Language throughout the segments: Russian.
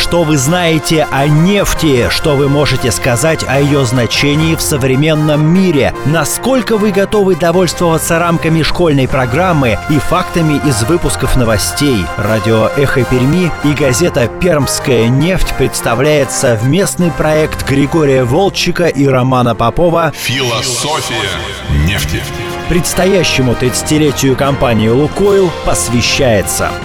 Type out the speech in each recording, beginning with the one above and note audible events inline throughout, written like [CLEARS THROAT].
Что вы знаете о нефти? Что вы можете сказать о ее значении в современном мире? Насколько вы готовы довольствоваться рамками школьной программы и фактами из выпусков новостей? Радио «Эхо Перми» и газета «Пермская нефть» представляет совместный проект Григория Волчика и Романа Попова «Философия нефти». Предстоящему 30-летию компании «Лукойл» посвящается –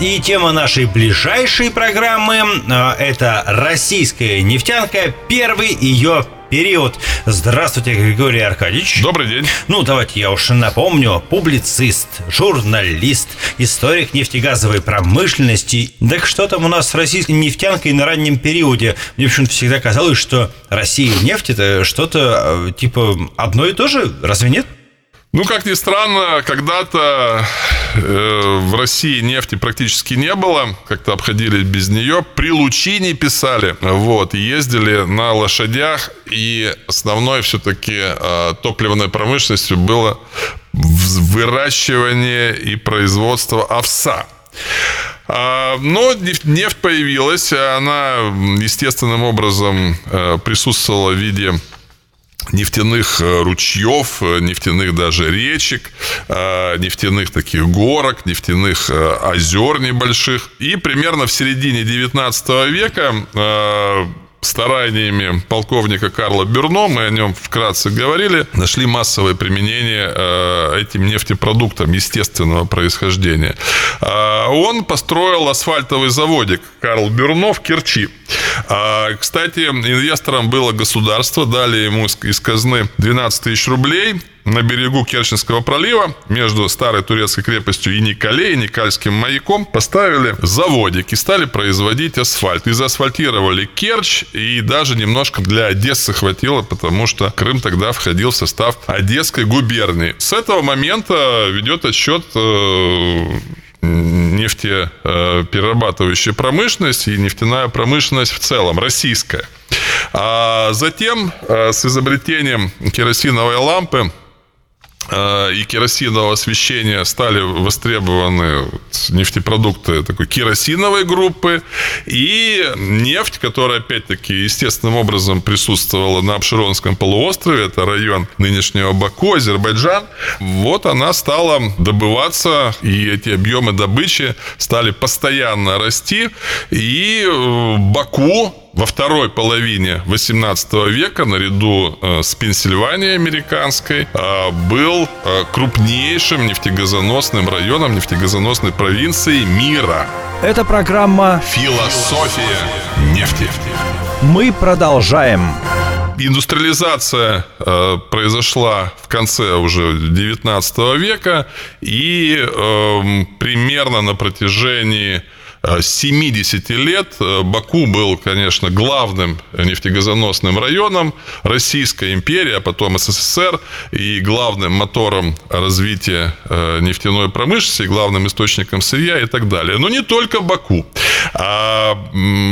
и тема нашей ближайшей программы э, – это российская нефтянка, первый ее период. Здравствуйте, Григорий Аркадьевич. Добрый день. Ну, давайте я уж напомню. Публицист, журналист, историк нефтегазовой промышленности. Так что там у нас с российской нефтянкой на раннем периоде? Мне почему-то всегда казалось, что Россия и нефть – это что-то э, типа одно и то же. Разве нет? Ну, как ни странно, когда-то э, в России нефти практически не было, как-то обходили без нее. При лучине писали, вот, ездили на лошадях, и основной все-таки э, топливной промышленностью было выращивание и производство овса. А, но нефть появилась, она естественным образом э, присутствовала в виде нефтяных э, ручьев, э, нефтяных даже речек, э, нефтяных таких горок, нефтяных озер небольших. И примерно в середине 19 века стараниями полковника Карла Бюрно, мы о нем вкратце говорили, нашли массовое применение этим нефтепродуктам естественного происхождения. Он построил асфальтовый заводик Карл Бюрно в Керчи. Э, кстати, инвестором было государство, дали ему из казны 12 тысяч рублей, на берегу Керченского пролива между старой турецкой крепостью и Николе и Никальским маяком поставили заводик и стали производить асфальт. И заасфальтировали Керчь, и даже немножко для Одессы хватило, потому что Крым тогда входил в состав Одесской губернии. С этого момента ведет отсчет э, нефтеперерабатывающая промышленность и нефтяная промышленность в целом, российская. А затем э, с изобретением керосиновой лампы Э, и керосинового освещения стали востребованы нефтепродукты такой керосиновой группы и нефть, которая опять-таки естественным образом присутствовала на Абширонском полуострове, это район нынешнего Баку, Азербайджан, вот она стала добываться, и эти объемы добычи стали постоянно расти, и э, Баку во второй половине 18 века, наряду э, с Пенсильванией американской, э, был э, крупнейшим нефтегазоносным районом нефтегазоносной провинции мира. Это программа «Философия нефти». Мы продолжаем. Индустриализация э, произошла в конце уже 19 века, и э, примерно на протяжении 70 лет э, Баку был, конечно, главным нефтегазоносным районом Российской империи, а потом СССР, и главным мотором развития э, нефтяной промышленности, главным источником сырья и так далее. Но не только Баку. А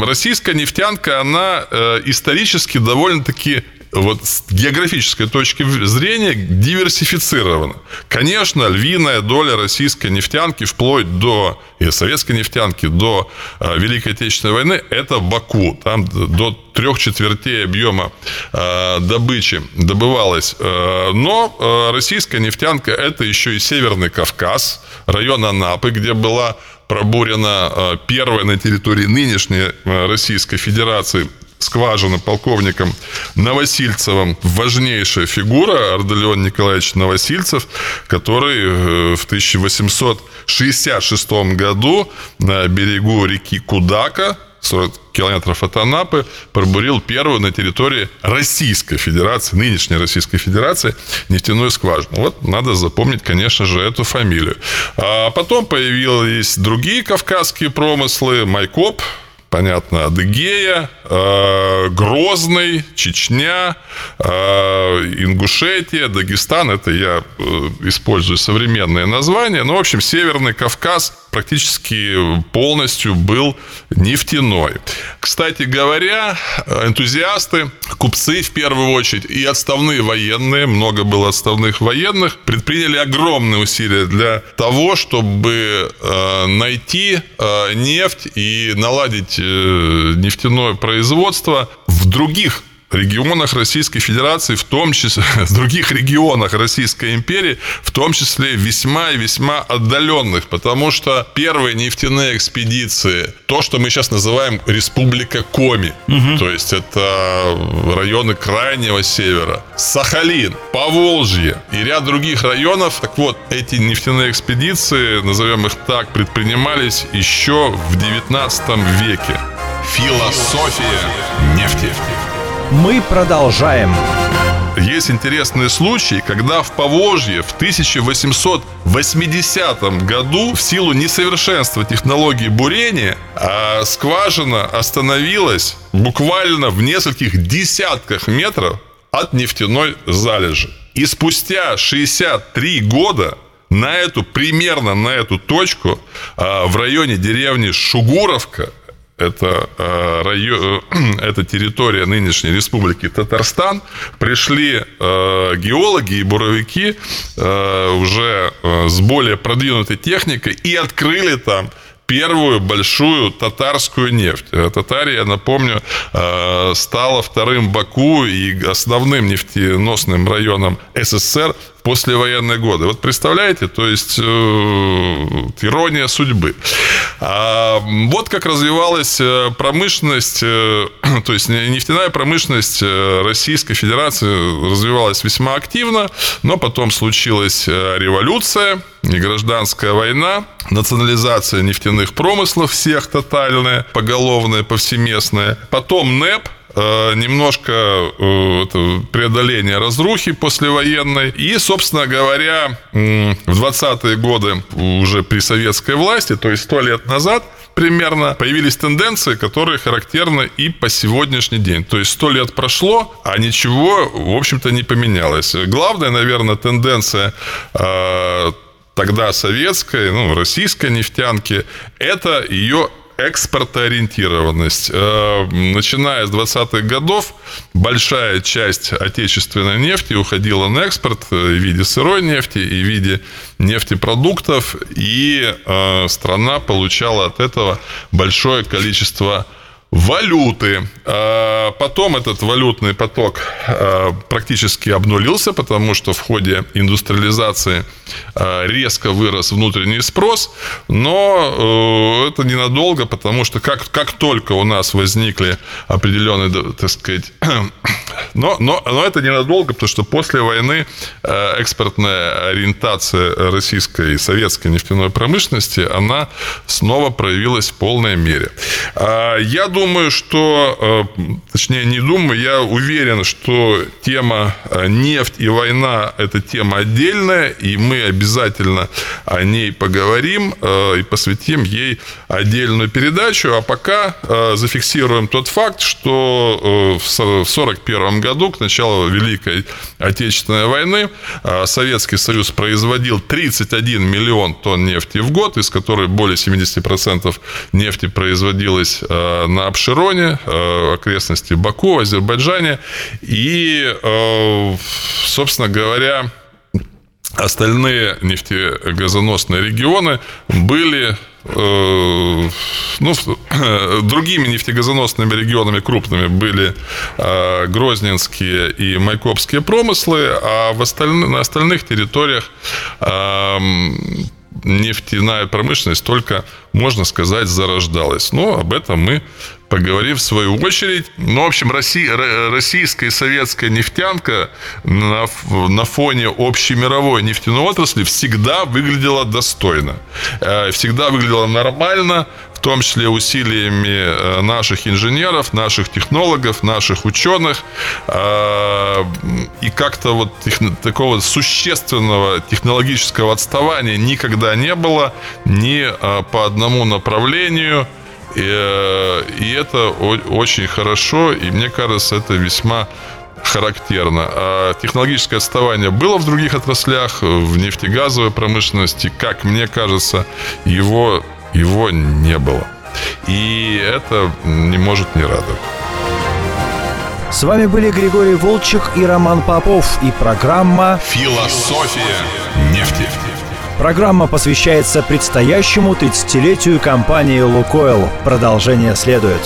российская нефтянка, она э, исторически довольно-таки вот с географической точки зрения диверсифицировано. Конечно, львиная доля российской нефтянки вплоть до и советской нефтянки до э, Великой Отечественной войны – это Баку. Там до трех четвертей объема э, добычи добывалось. Э, но российская нефтянка – это еще и Северный Кавказ, район Анапы, где была пробурена первая на территории нынешней Российской Федерации скважины полковником Новосильцевым важнейшая фигура Арделеон Николаевич Новосильцев, который э, в 1866 году на берегу реки Кудака 40 километров от Анапы, пробурил первую на территории Российской Федерации, нынешней Российской Федерации, нефтяную скважину. Вот надо запомнить, конечно же, эту фамилию. А потом появились другие кавказские промыслы, Майкоп, понятно, Адыгея, э, Грозный, Чечня, э, Ингушетия, Дагестан. Это я э, использую современные названия. Ну, в общем, Северный Кавказ практически полностью был нефтяной. Кстати говоря, энтузиасты, купцы в первую очередь и отставные военные, много было отставных военных, предприняли огромные усилия для того, чтобы э, найти э, нефть и наладить э, нефтяное производство в других регионах Российской Федерации, в том числе [LAUGHS] в других регионах Российской империи, в том числе весьма и весьма отдаленных, потому что первые нефтяные экспедиции, то, что мы сейчас называем Республика Коми, угу. то есть это районы крайнего севера, Сахалин, Поволжье и ряд других районов. Так вот, эти нефтяные экспедиции, назовем их так, предпринимались еще в 19 веке. Философия нефти. Мы продолжаем. Есть интересные случаи, когда в Поволжье в 1880 году в силу несовершенства технологии бурения а скважина остановилась буквально в нескольких десятках метров от нефтяной залежи. И спустя 63 года на эту, примерно на эту точку а, в районе деревни Шугуровка это, э, район, э, [CLEARS THROAT] это территория нынешней республики Татарстан, пришли э, геологи и буровики уже с более продвинутой техникой и открыли там первую большую татарскую нефть. Татария, напомню, стала вторым Баку и основным нефтеносным районом СССР послевоенные годы. Вот представляете, то есть э, ирония судьбы. А вот как развивалась э, промышленность, э, [CLEARS THROAT] то есть нефтяная промышленность Российской Федерации развивалась весьма активно, но потом случилась революция и гражданская война, национализация нефтяных промыслов всех тотальная, поголовная, повсеместная. Потом НЭП, немножко э, это, преодоление разрухи послевоенной. И, собственно говоря, в 20-е годы уже при советской власти, то есть сто лет назад, примерно появились тенденции, которые характерны и по сегодняшний день. То есть сто лет прошло, а ничего, в общем-то, не поменялось. Главная, наверное, тенденция э, тогда советской, ну, российской нефтянки, это ее экспортоориентированность. Э, начиная с 20-х годов большая часть отечественной нефти уходила на экспорт в виде сырой нефти и в виде нефтепродуктов, и э, страна получала от этого большое количество валюты. А потом этот валютный поток а, практически обнулился, потому что в ходе индустриализации а, резко вырос внутренний спрос, но э, это ненадолго, потому что как, как только у нас возникли определенные, так сказать, но, но, но это ненадолго, потому что после войны э, экспортная ориентация российской и советской нефтяной промышленности, она снова проявилась в полной мере. Я думаю, что, э, точнее, не думаю, я уверен, что тема э, нефть и война – это тема отдельная, и мы обязательно о ней поговорим и посвятим ей отдельную передачу. А пока зафиксируем тот факт, что в 1941 году, к началу Великой Отечественной войны, Советский Союз производил 31 миллион тонн нефти в год, из которой более 70% нефти производилось на Абшироне, э, окрестности Баку, Азербайджане. И, э, собственно говоря, остальные нефтегазоносные регионы были э, ну, другими нефтегазоносными регионами крупными были Грозненские и Майкопские промыслы, а в остальных, на остальных территориях нефтяная промышленность только, можно сказать, зарождалась. Но об этом мы поговорим в свою очередь. Ну, в общем, Россия, российская и советская нефтянка на, на фоне общемировой нефтяной отрасли всегда выглядела достойно. Э, всегда выглядела нормально, том числе усилиями э, наших инженеров, наших технологов, наших ученых. Э, и как-то вот такого существенного технологического отставания никогда не было ни по одному направлению – И, и это очень хорошо, и мне кажется, это весьма характерно. А технологическое отставание было в других отраслях, в нефтегазовой промышленности, как мне кажется, его, его не было. И это не может не радовать. С вами были Григорий Волчек и Роман Попов и программа «Философия нефти». Программа посвящается предстоящему 30-летию компании «Лукойл». Продолжение следует.